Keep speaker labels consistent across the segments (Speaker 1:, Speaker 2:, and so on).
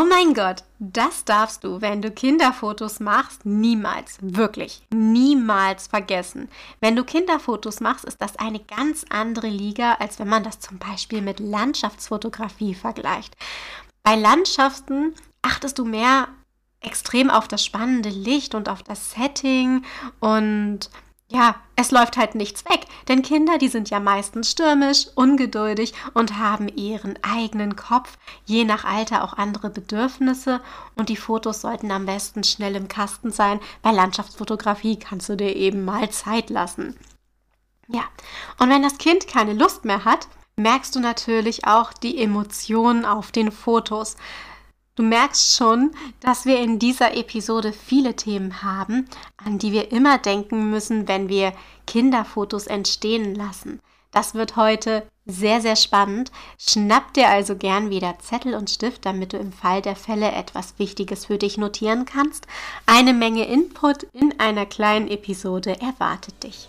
Speaker 1: Oh mein Gott, das darfst du, wenn du Kinderfotos machst, niemals, wirklich, niemals vergessen. Wenn du Kinderfotos machst, ist das eine ganz andere Liga, als wenn man das zum Beispiel mit Landschaftsfotografie vergleicht. Bei Landschaften achtest du mehr extrem auf das spannende Licht und auf das Setting und ja, es läuft halt nichts weg, denn Kinder, die sind ja meistens stürmisch, ungeduldig und haben ihren eigenen Kopf, je nach Alter auch andere Bedürfnisse und die Fotos sollten am besten schnell im Kasten sein. Bei Landschaftsfotografie kannst du dir eben mal Zeit lassen. Ja, und wenn das Kind keine Lust mehr hat, merkst du natürlich auch die Emotionen auf den Fotos. Du merkst schon, dass wir in dieser Episode viele Themen haben, an die wir immer denken müssen, wenn wir Kinderfotos entstehen lassen. Das wird heute sehr, sehr spannend. Schnapp dir also gern wieder Zettel und Stift, damit du im Fall der Fälle etwas Wichtiges für dich notieren kannst. Eine Menge Input in einer kleinen Episode erwartet dich.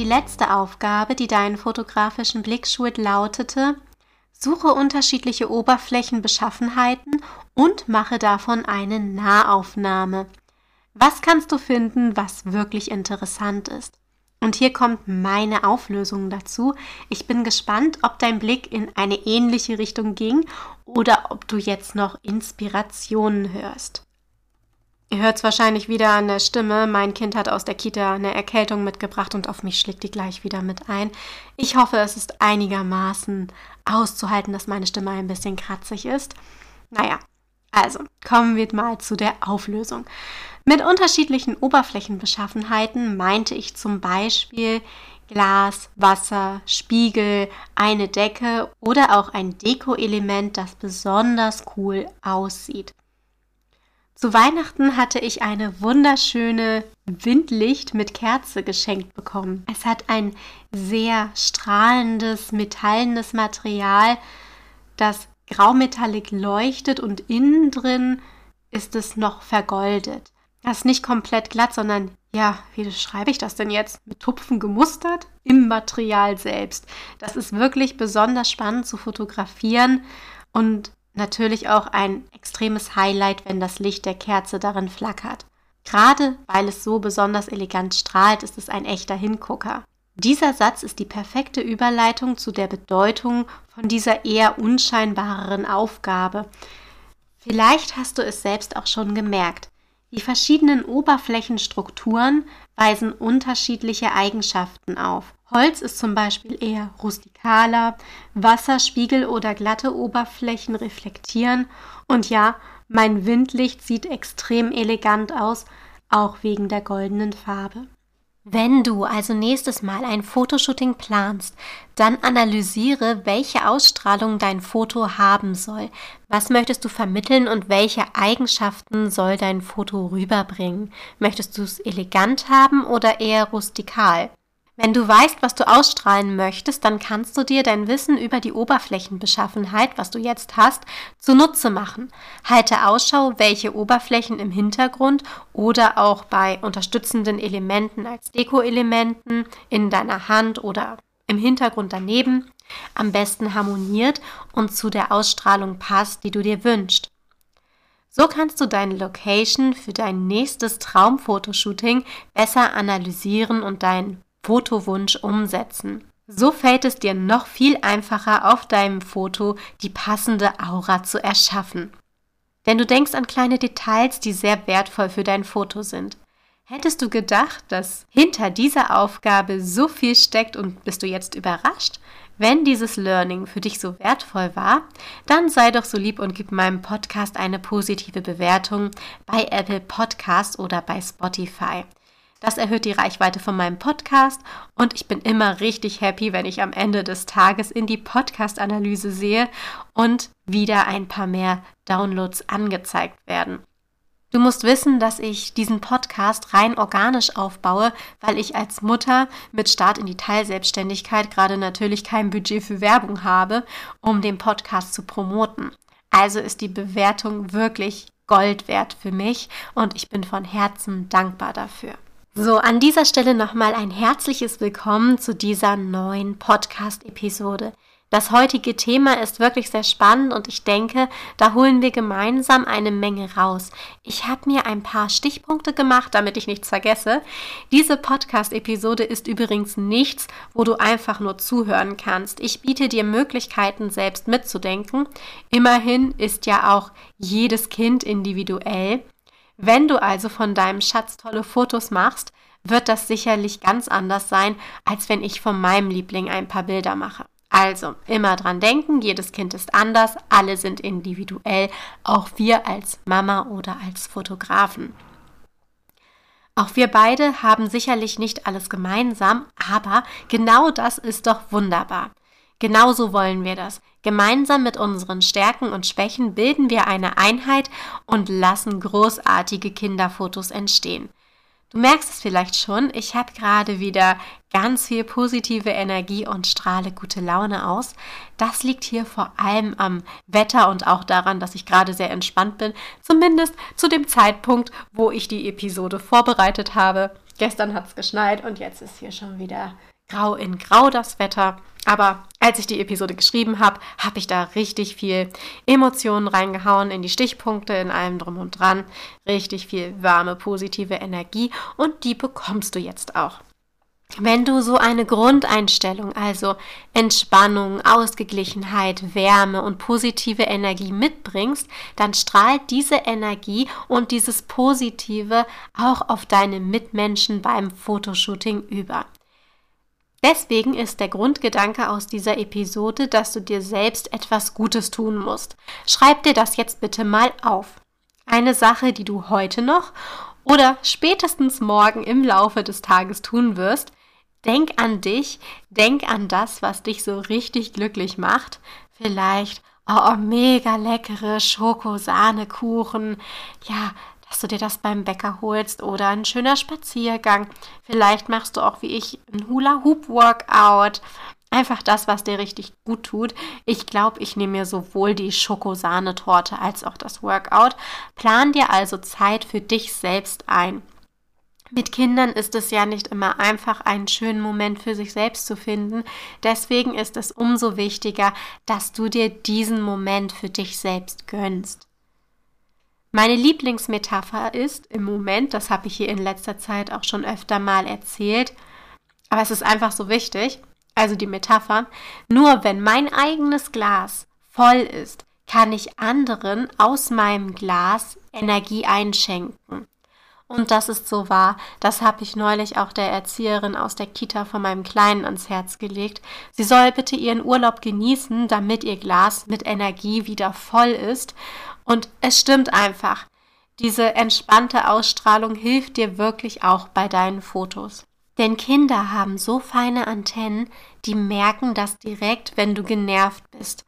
Speaker 1: Die letzte Aufgabe, die deinen fotografischen Blick schult, lautete, suche unterschiedliche Oberflächenbeschaffenheiten und mache davon eine Nahaufnahme. Was kannst du finden, was wirklich interessant ist? Und hier kommt meine Auflösung dazu. Ich bin gespannt, ob dein Blick in eine ähnliche Richtung ging oder ob du jetzt noch Inspirationen hörst. Ihr hört es wahrscheinlich wieder an der Stimme. Mein Kind hat aus der Kita eine Erkältung mitgebracht und auf mich schlägt die gleich wieder mit ein. Ich hoffe, es ist einigermaßen auszuhalten, dass meine Stimme ein bisschen kratzig ist. Naja, also kommen wir mal zu der Auflösung. Mit unterschiedlichen Oberflächenbeschaffenheiten meinte ich zum Beispiel Glas, Wasser, Spiegel, eine Decke oder auch ein Deko-Element, das besonders cool aussieht. Zu Weihnachten hatte ich eine wunderschöne Windlicht mit Kerze geschenkt bekommen. Es hat ein sehr strahlendes, metallenes Material, das graumetallig leuchtet und innen drin ist es noch vergoldet. Das ist nicht komplett glatt, sondern ja, wie schreibe ich das denn jetzt? Mit Tupfen gemustert im Material selbst. Das ist wirklich besonders spannend zu fotografieren und natürlich auch ein extremes Highlight, wenn das Licht der Kerze darin flackert. Gerade weil es so besonders elegant strahlt, ist es ein echter Hingucker. Dieser Satz ist die perfekte Überleitung zu der Bedeutung von dieser eher unscheinbareren Aufgabe. Vielleicht hast du es selbst auch schon gemerkt. Die verschiedenen Oberflächenstrukturen weisen unterschiedliche Eigenschaften auf. Holz ist zum Beispiel eher rustikaler, Wasser, Spiegel oder glatte Oberflächen reflektieren und ja, mein Windlicht sieht extrem elegant aus, auch wegen der goldenen Farbe. Wenn du also nächstes Mal ein Fotoshooting planst, dann analysiere, welche Ausstrahlung dein Foto haben soll. Was möchtest du vermitteln und welche Eigenschaften soll dein Foto rüberbringen? Möchtest du es elegant haben oder eher rustikal? Wenn du weißt, was du ausstrahlen möchtest, dann kannst du dir dein Wissen über die Oberflächenbeschaffenheit, was du jetzt hast, zunutze machen. Halte Ausschau, welche Oberflächen im Hintergrund oder auch bei unterstützenden Elementen als Deko-Elementen in deiner Hand oder im Hintergrund daneben am besten harmoniert und zu der Ausstrahlung passt, die du dir wünschst. So kannst du deine Location für dein nächstes Traumfotoshooting besser analysieren und deinen Fotowunsch umsetzen. So fällt es dir noch viel einfacher, auf deinem Foto die passende Aura zu erschaffen. Denn du denkst an kleine Details, die sehr wertvoll für dein Foto sind. Hättest du gedacht, dass hinter dieser Aufgabe so viel steckt und bist du jetzt überrascht? Wenn dieses Learning für dich so wertvoll war, dann sei doch so lieb und gib meinem Podcast eine positive Bewertung bei Apple Podcast oder bei Spotify. Das erhöht die Reichweite von meinem Podcast und ich bin immer richtig happy, wenn ich am Ende des Tages in die Podcast-Analyse sehe und wieder ein paar mehr Downloads angezeigt werden. Du musst wissen, dass ich diesen Podcast rein organisch aufbaue, weil ich als Mutter mit Start in die Teilselbstständigkeit gerade natürlich kein Budget für Werbung habe, um den Podcast zu promoten. Also ist die Bewertung wirklich Gold wert für mich und ich bin von Herzen dankbar dafür. So, an dieser Stelle nochmal ein herzliches Willkommen zu dieser neuen Podcast-Episode. Das heutige Thema ist wirklich sehr spannend und ich denke, da holen wir gemeinsam eine Menge raus. Ich habe mir ein paar Stichpunkte gemacht, damit ich nichts vergesse. Diese Podcast-Episode ist übrigens nichts, wo du einfach nur zuhören kannst. Ich biete dir Möglichkeiten, selbst mitzudenken. Immerhin ist ja auch jedes Kind individuell. Wenn du also von deinem Schatz tolle Fotos machst, wird das sicherlich ganz anders sein, als wenn ich von meinem Liebling ein paar Bilder mache. Also immer dran denken, jedes Kind ist anders, alle sind individuell, auch wir als Mama oder als Fotografen. Auch wir beide haben sicherlich nicht alles gemeinsam, aber genau das ist doch wunderbar. Genauso wollen wir das. Gemeinsam mit unseren Stärken und Schwächen bilden wir eine Einheit und lassen großartige Kinderfotos entstehen. Du merkst es vielleicht schon, ich habe gerade wieder ganz viel positive Energie und strahle gute Laune aus. Das liegt hier vor allem am Wetter und auch daran, dass ich gerade sehr entspannt bin, zumindest zu dem Zeitpunkt, wo ich die Episode vorbereitet habe. Gestern hat es geschneit und jetzt ist hier schon wieder grau in grau das Wetter. Aber als ich die Episode geschrieben habe, habe ich da richtig viel Emotionen reingehauen in die Stichpunkte, in allem drum und dran. Richtig viel warme, positive Energie und die bekommst du jetzt auch. Wenn du so eine Grundeinstellung, also Entspannung, Ausgeglichenheit, Wärme und positive Energie mitbringst, dann strahlt diese Energie und dieses Positive auch auf deine Mitmenschen beim Fotoshooting über. Deswegen ist der Grundgedanke aus dieser Episode, dass du dir selbst etwas Gutes tun musst. Schreib dir das jetzt bitte mal auf. Eine Sache, die du heute noch oder spätestens morgen im Laufe des Tages tun wirst. Denk an dich, denk an das, was dich so richtig glücklich macht. Vielleicht oh, mega leckere Schokosahnekuchen. Ja, dass du dir das beim Bäcker holst oder ein schöner Spaziergang. Vielleicht machst du auch wie ich ein Hula-Hoop-Workout. Einfach das, was dir richtig gut tut. Ich glaube, ich nehme mir sowohl die Schokosahnetorte als auch das Workout. Plan dir also Zeit für dich selbst ein. Mit Kindern ist es ja nicht immer einfach, einen schönen Moment für sich selbst zu finden. Deswegen ist es umso wichtiger, dass du dir diesen Moment für dich selbst gönnst. Meine Lieblingsmetapher ist im Moment, das habe ich hier in letzter Zeit auch schon öfter mal erzählt, aber es ist einfach so wichtig, also die Metapher, nur wenn mein eigenes Glas voll ist, kann ich anderen aus meinem Glas Energie einschenken. Und das ist so wahr. Das habe ich neulich auch der Erzieherin aus der Kita von meinem Kleinen ans Herz gelegt. Sie soll bitte ihren Urlaub genießen, damit ihr Glas mit Energie wieder voll ist. Und es stimmt einfach. Diese entspannte Ausstrahlung hilft dir wirklich auch bei deinen Fotos. Denn Kinder haben so feine Antennen, die merken das direkt, wenn du genervt bist.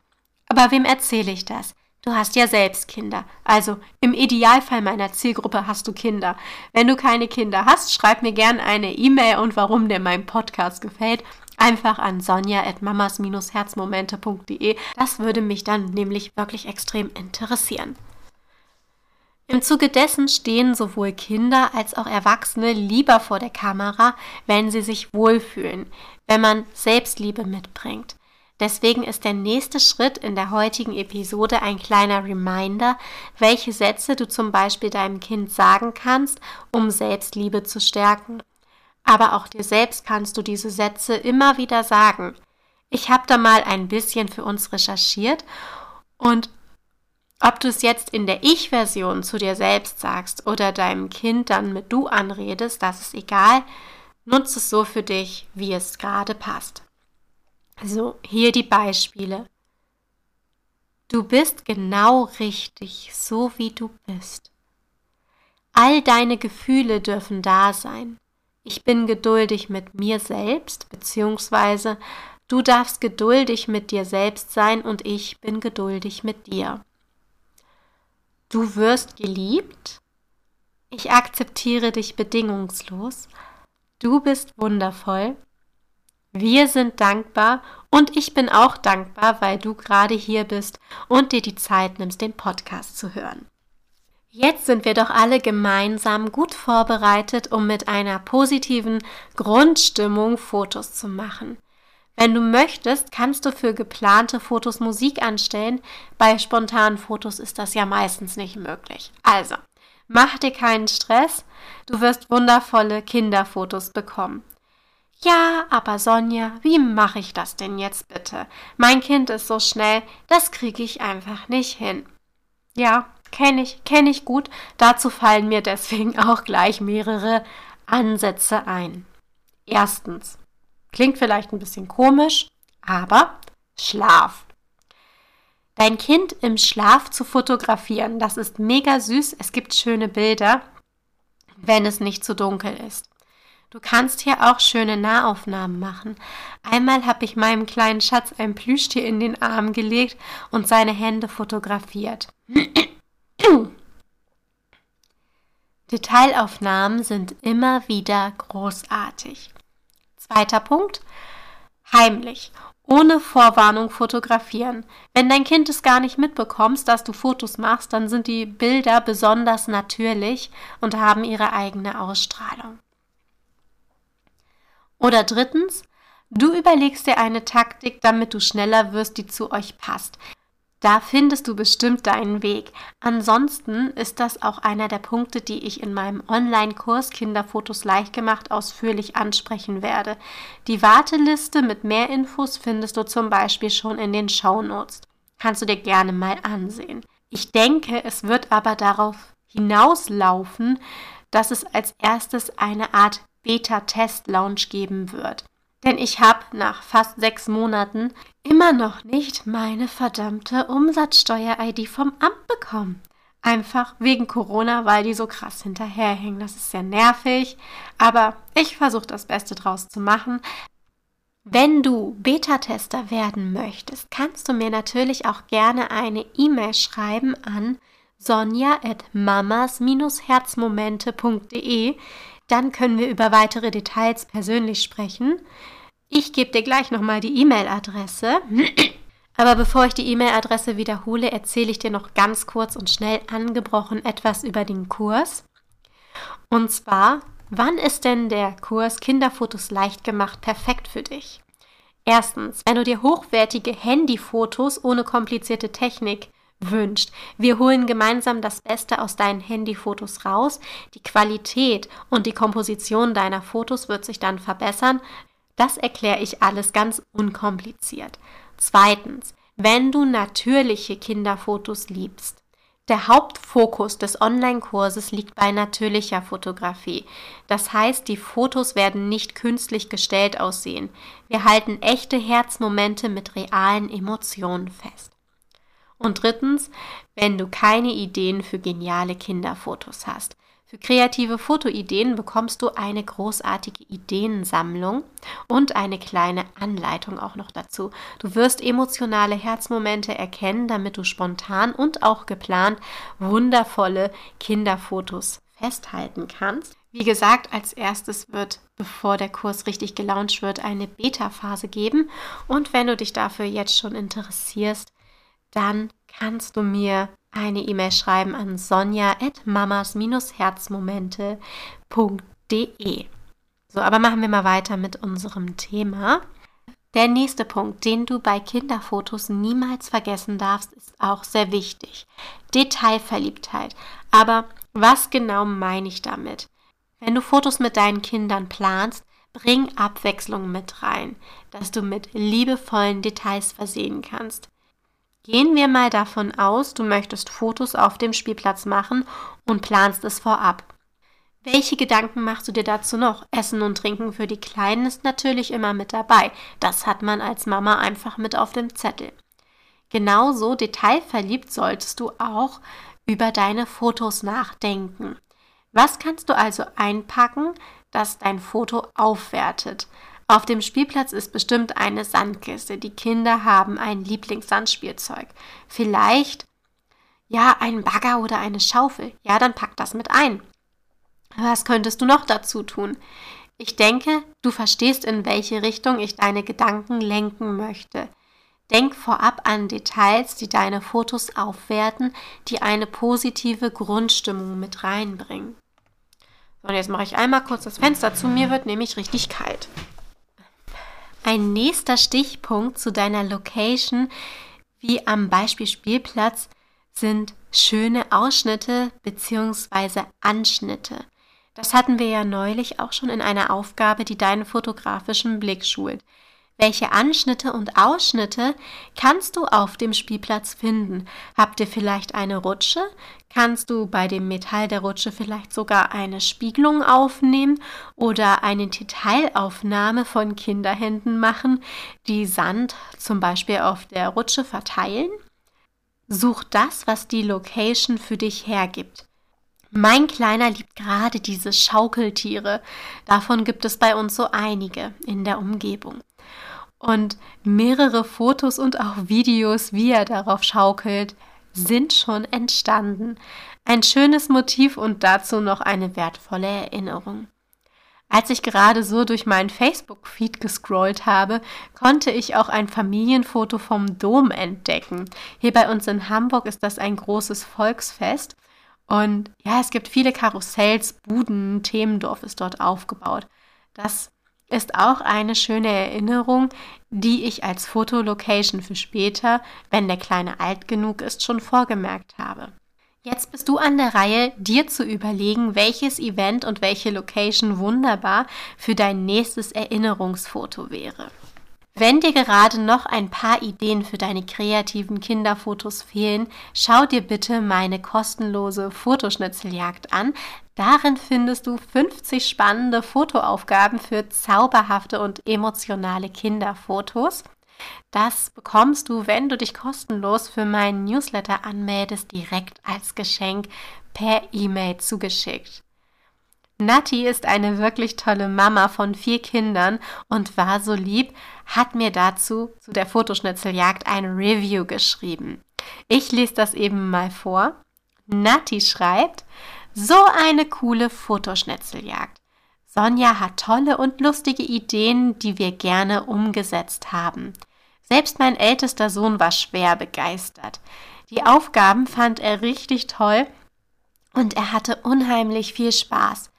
Speaker 1: Aber wem erzähle ich das? Du hast ja selbst Kinder. Also im Idealfall meiner Zielgruppe hast du Kinder. Wenn du keine Kinder hast, schreib mir gern eine E-Mail und warum dir mein Podcast gefällt. Einfach an sonja.mamas-herzmomente.de. Das würde mich dann nämlich wirklich extrem interessieren. Im Zuge dessen stehen sowohl Kinder als auch Erwachsene lieber vor der Kamera, wenn sie sich wohlfühlen, wenn man Selbstliebe mitbringt. Deswegen ist der nächste Schritt in der heutigen Episode ein kleiner Reminder, welche Sätze du zum Beispiel deinem Kind sagen kannst, um Selbstliebe zu stärken. Aber auch dir selbst kannst du diese Sätze immer wieder sagen. Ich habe da mal ein bisschen für uns recherchiert und ob du es jetzt in der Ich-Version zu dir selbst sagst oder deinem Kind dann mit Du anredest, das ist egal. Nutze es so für dich, wie es gerade passt. Also hier die Beispiele. Du bist genau richtig, so wie du bist. All deine Gefühle dürfen da sein. Ich bin geduldig mit mir selbst, beziehungsweise du darfst geduldig mit dir selbst sein und ich bin geduldig mit dir. Du wirst geliebt Ich akzeptiere dich bedingungslos. Du bist wundervoll. Wir sind dankbar und ich bin auch dankbar, weil du gerade hier bist und dir die Zeit nimmst, den Podcast zu hören. Jetzt sind wir doch alle gemeinsam gut vorbereitet, um mit einer positiven Grundstimmung Fotos zu machen. Wenn du möchtest, kannst du für geplante Fotos Musik anstellen. Bei spontanen Fotos ist das ja meistens nicht möglich. Also, Mach dir keinen Stress, du wirst wundervolle Kinderfotos bekommen. Ja, aber Sonja, wie mache ich das denn jetzt bitte? Mein Kind ist so schnell, das kriege ich einfach nicht hin. Ja, kenne ich, kenne ich gut. Dazu fallen mir deswegen auch gleich mehrere Ansätze ein. Erstens, klingt vielleicht ein bisschen komisch, aber Schlaf dein Kind im Schlaf zu fotografieren. Das ist mega süß. Es gibt schöne Bilder, wenn es nicht zu dunkel ist. Du kannst hier auch schöne Nahaufnahmen machen. Einmal habe ich meinem kleinen Schatz ein Plüschtier in den Arm gelegt und seine Hände fotografiert. Detailaufnahmen sind immer wieder großartig. Zweiter Punkt. Heimlich ohne Vorwarnung fotografieren. Wenn dein Kind es gar nicht mitbekommst, dass du Fotos machst, dann sind die Bilder besonders natürlich und haben ihre eigene Ausstrahlung. Oder drittens, du überlegst dir eine Taktik, damit du schneller wirst, die zu euch passt. Da findest du bestimmt deinen Weg. Ansonsten ist das auch einer der Punkte, die ich in meinem Online-Kurs Kinderfotos leicht gemacht ausführlich ansprechen werde. Die Warteliste mit mehr Infos findest du zum Beispiel schon in den Show Notes. Kannst du dir gerne mal ansehen. Ich denke, es wird aber darauf hinauslaufen, dass es als erstes eine Art Beta-Test-Lounge geben wird. Denn ich habe nach fast sechs Monaten immer noch nicht meine verdammte Umsatzsteuer-ID vom Amt bekommen. Einfach wegen Corona, weil die so krass hinterherhängen. Das ist sehr nervig, aber ich versuche das Beste draus zu machen. Wenn du Beta-Tester werden möchtest, kannst du mir natürlich auch gerne eine E-Mail schreiben an sonja.mamas-herzmomente.de. Dann können wir über weitere Details persönlich sprechen. Ich gebe dir gleich nochmal die E-Mail-Adresse. Aber bevor ich die E-Mail-Adresse wiederhole, erzähle ich dir noch ganz kurz und schnell angebrochen etwas über den Kurs. Und zwar, wann ist denn der Kurs Kinderfotos leicht gemacht perfekt für dich? Erstens, wenn du dir hochwertige Handyfotos ohne komplizierte Technik wünscht. Wir holen gemeinsam das Beste aus deinen Handyfotos raus. Die Qualität und die Komposition deiner Fotos wird sich dann verbessern. Das erkläre ich alles ganz unkompliziert. Zweitens, wenn du natürliche Kinderfotos liebst. Der Hauptfokus des Online-Kurses liegt bei natürlicher Fotografie. Das heißt, die Fotos werden nicht künstlich gestellt aussehen. Wir halten echte Herzmomente mit realen Emotionen fest. Und drittens, wenn du keine Ideen für geniale Kinderfotos hast. Für kreative Fotoideen bekommst du eine großartige Ideensammlung und eine kleine Anleitung auch noch dazu. Du wirst emotionale Herzmomente erkennen, damit du spontan und auch geplant wundervolle Kinderfotos festhalten kannst. Wie gesagt, als erstes wird, bevor der Kurs richtig gelauncht wird, eine Beta-Phase geben. Und wenn du dich dafür jetzt schon interessierst, dann kannst du mir eine E-Mail schreiben an sonja.mamas-herzmomente.de. So, aber machen wir mal weiter mit unserem Thema. Der nächste Punkt, den du bei Kinderfotos niemals vergessen darfst, ist auch sehr wichtig. Detailverliebtheit. Aber was genau meine ich damit? Wenn du Fotos mit deinen Kindern planst, bring Abwechslung mit rein, dass du mit liebevollen Details versehen kannst. Gehen wir mal davon aus, du möchtest Fotos auf dem Spielplatz machen und planst es vorab. Welche Gedanken machst du dir dazu noch? Essen und Trinken für die Kleinen ist natürlich immer mit dabei. Das hat man als Mama einfach mit auf dem Zettel. Genauso detailverliebt solltest du auch über deine Fotos nachdenken. Was kannst du also einpacken, das dein Foto aufwertet? Auf dem Spielplatz ist bestimmt eine Sandkiste. Die Kinder haben ein Lieblingssandspielzeug. Vielleicht ja ein Bagger oder eine Schaufel. Ja, dann pack das mit ein. Was könntest du noch dazu tun? Ich denke, du verstehst, in welche Richtung ich deine Gedanken lenken möchte. Denk vorab an Details, die deine Fotos aufwerten, die eine positive Grundstimmung mit reinbringen. und jetzt mache ich einmal kurz das Fenster zu, mir wird nämlich richtig kalt. Ein nächster Stichpunkt zu deiner Location, wie am Beispiel Spielplatz, sind schöne Ausschnitte bzw. Anschnitte. Das hatten wir ja neulich auch schon in einer Aufgabe, die deinen fotografischen Blick schult. Welche Anschnitte und Ausschnitte kannst du auf dem Spielplatz finden? Habt ihr vielleicht eine Rutsche? Kannst du bei dem Metall der Rutsche vielleicht sogar eine Spiegelung aufnehmen oder eine Detailaufnahme von Kinderhänden machen, die Sand zum Beispiel auf der Rutsche verteilen? Such das, was die Location für dich hergibt. Mein Kleiner liebt gerade diese Schaukeltiere. Davon gibt es bei uns so einige in der Umgebung und mehrere Fotos und auch Videos, wie er darauf schaukelt, sind schon entstanden. Ein schönes Motiv und dazu noch eine wertvolle Erinnerung. Als ich gerade so durch meinen Facebook-Feed gescrollt habe, konnte ich auch ein Familienfoto vom Dom entdecken. Hier bei uns in Hamburg ist das ein großes Volksfest. Und ja, es gibt viele Karussells, Buden, Themendorf ist dort aufgebaut. Das ist auch eine schöne Erinnerung, die ich als Fotolocation für später, wenn der Kleine alt genug ist, schon vorgemerkt habe. Jetzt bist du an der Reihe, dir zu überlegen, welches Event und welche Location wunderbar für dein nächstes Erinnerungsfoto wäre. Wenn dir gerade noch ein paar Ideen für deine kreativen Kinderfotos fehlen, schau dir bitte meine kostenlose Fotoschnitzeljagd an. Darin findest du 50 spannende Fotoaufgaben für zauberhafte und emotionale Kinderfotos. Das bekommst du, wenn du dich kostenlos für meinen Newsletter anmeldest, direkt als Geschenk per E-Mail zugeschickt. Nati ist eine wirklich tolle Mama von vier Kindern und war so lieb, hat mir dazu zu der Fotoschnitzeljagd ein Review geschrieben. Ich lese das eben mal vor. Nati schreibt, so eine coole Fotoschnitzeljagd. Sonja hat tolle und lustige Ideen, die wir gerne umgesetzt haben. Selbst mein ältester Sohn war schwer begeistert. Die Aufgaben fand er richtig toll und er hatte unheimlich viel Spaß.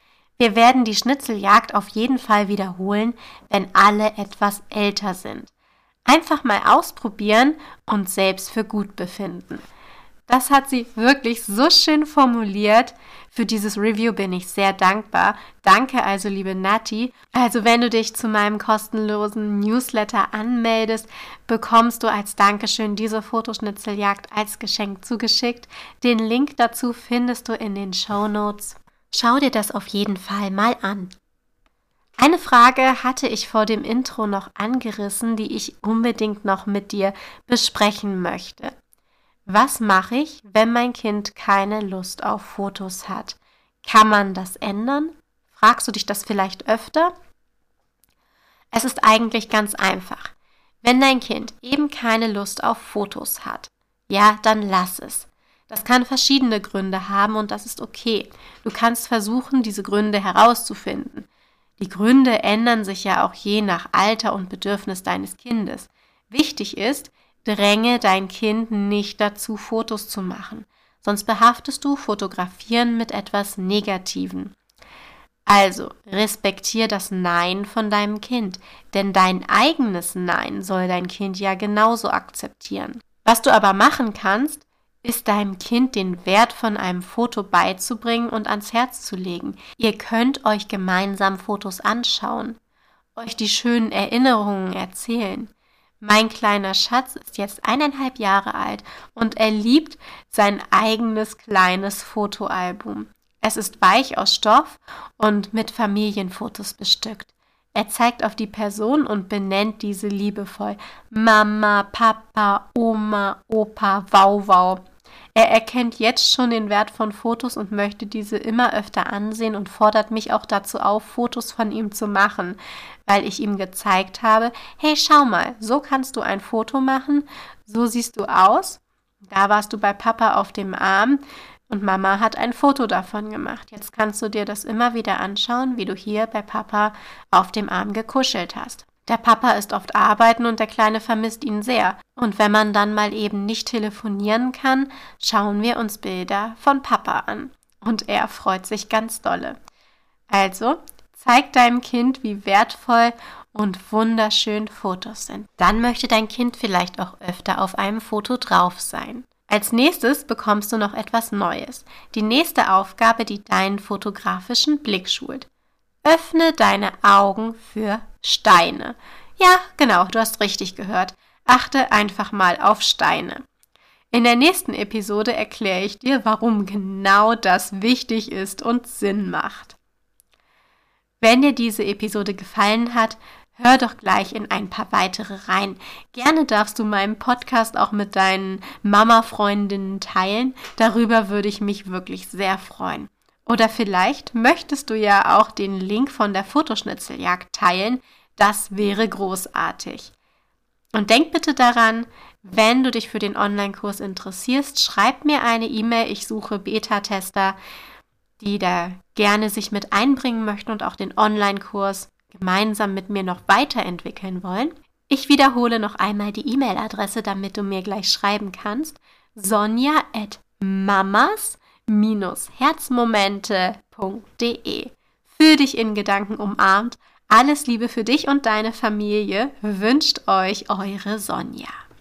Speaker 1: Wir werden die Schnitzeljagd auf jeden Fall wiederholen, wenn alle etwas älter sind. Einfach mal ausprobieren und selbst für gut befinden. Das hat sie wirklich so schön formuliert. Für dieses Review bin ich sehr dankbar. Danke also, liebe Nati. Also, wenn du dich zu meinem kostenlosen Newsletter anmeldest, bekommst du als Dankeschön diese Fotoschnitzeljagd als Geschenk zugeschickt. Den Link dazu findest du in den Show Notes. Schau dir das auf jeden Fall mal an. Eine Frage hatte ich vor dem Intro noch angerissen, die ich unbedingt noch mit dir besprechen möchte. Was mache ich, wenn mein Kind keine Lust auf Fotos hat? Kann man das ändern? Fragst du dich das vielleicht öfter? Es ist eigentlich ganz einfach. Wenn dein Kind eben keine Lust auf Fotos hat, ja, dann lass es. Das kann verschiedene Gründe haben und das ist okay. Du kannst versuchen, diese Gründe herauszufinden. Die Gründe ändern sich ja auch je nach Alter und Bedürfnis deines Kindes. Wichtig ist, dränge dein Kind nicht dazu, Fotos zu machen, sonst behaftest du Fotografieren mit etwas Negativen. Also, respektier das Nein von deinem Kind, denn dein eigenes Nein soll dein Kind ja genauso akzeptieren. Was du aber machen kannst, ist deinem Kind den Wert von einem Foto beizubringen und ans Herz zu legen. Ihr könnt euch gemeinsam Fotos anschauen, euch die schönen Erinnerungen erzählen. Mein kleiner Schatz ist jetzt eineinhalb Jahre alt und er liebt sein eigenes kleines Fotoalbum. Es ist weich aus Stoff und mit Familienfotos bestückt. Er zeigt auf die Person und benennt diese liebevoll. Mama, Papa, Oma, Opa, Wauwau. Er erkennt jetzt schon den Wert von Fotos und möchte diese immer öfter ansehen und fordert mich auch dazu auf, Fotos von ihm zu machen, weil ich ihm gezeigt habe, hey, schau mal, so kannst du ein Foto machen, so siehst du aus. Da warst du bei Papa auf dem Arm Und Mama hat ein Foto davon gemacht. Jetzt kannst du dir das immer wieder anschauen, wie du hier bei Papa auf dem Arm gekuschelt hast. Der Papa ist oft arbeiten und der Kleine vermisst ihn sehr. Und wenn man dann mal eben nicht telefonieren kann, schauen wir uns Bilder von Papa an. Und er freut sich ganz dolle. Also, zeig deinem Kind, wie wertvoll und wunderschön Fotos sind. Dann möchte dein Kind vielleicht auch öfter auf einem Foto drauf sein. Als nächstes bekommst du noch etwas Neues. Die nächste Aufgabe, die deinen fotografischen Blick schult. Öffne deine Augen für Steine. Ja, genau, du hast richtig gehört. Achte einfach mal auf Steine. In der nächsten Episode erkläre ich dir, warum genau das wichtig ist und Sinn macht. Wenn dir diese Episode gefallen hat, Hör doch gleich in ein paar weitere rein. Gerne darfst du meinen Podcast auch mit deinen Mama-Freundinnen teilen. Darüber würde ich mich wirklich sehr freuen. Oder vielleicht möchtest du ja auch den Link von der Fotoschnitzeljagd teilen. Das wäre großartig. Und denk bitte daran, wenn du dich für den Online-Kurs interessierst, schreib mir eine E-Mail. Ich suche Beta-Tester, die da gerne sich mit einbringen möchten und auch den Online-Kurs gemeinsam mit mir noch weiterentwickeln wollen. Ich wiederhole noch einmal die E-Mail-Adresse, damit du mir gleich schreiben kannst. Sonja at mamas-herzmomente.de. Für dich in Gedanken umarmt. Alles Liebe für dich und deine Familie wünscht euch eure Sonja.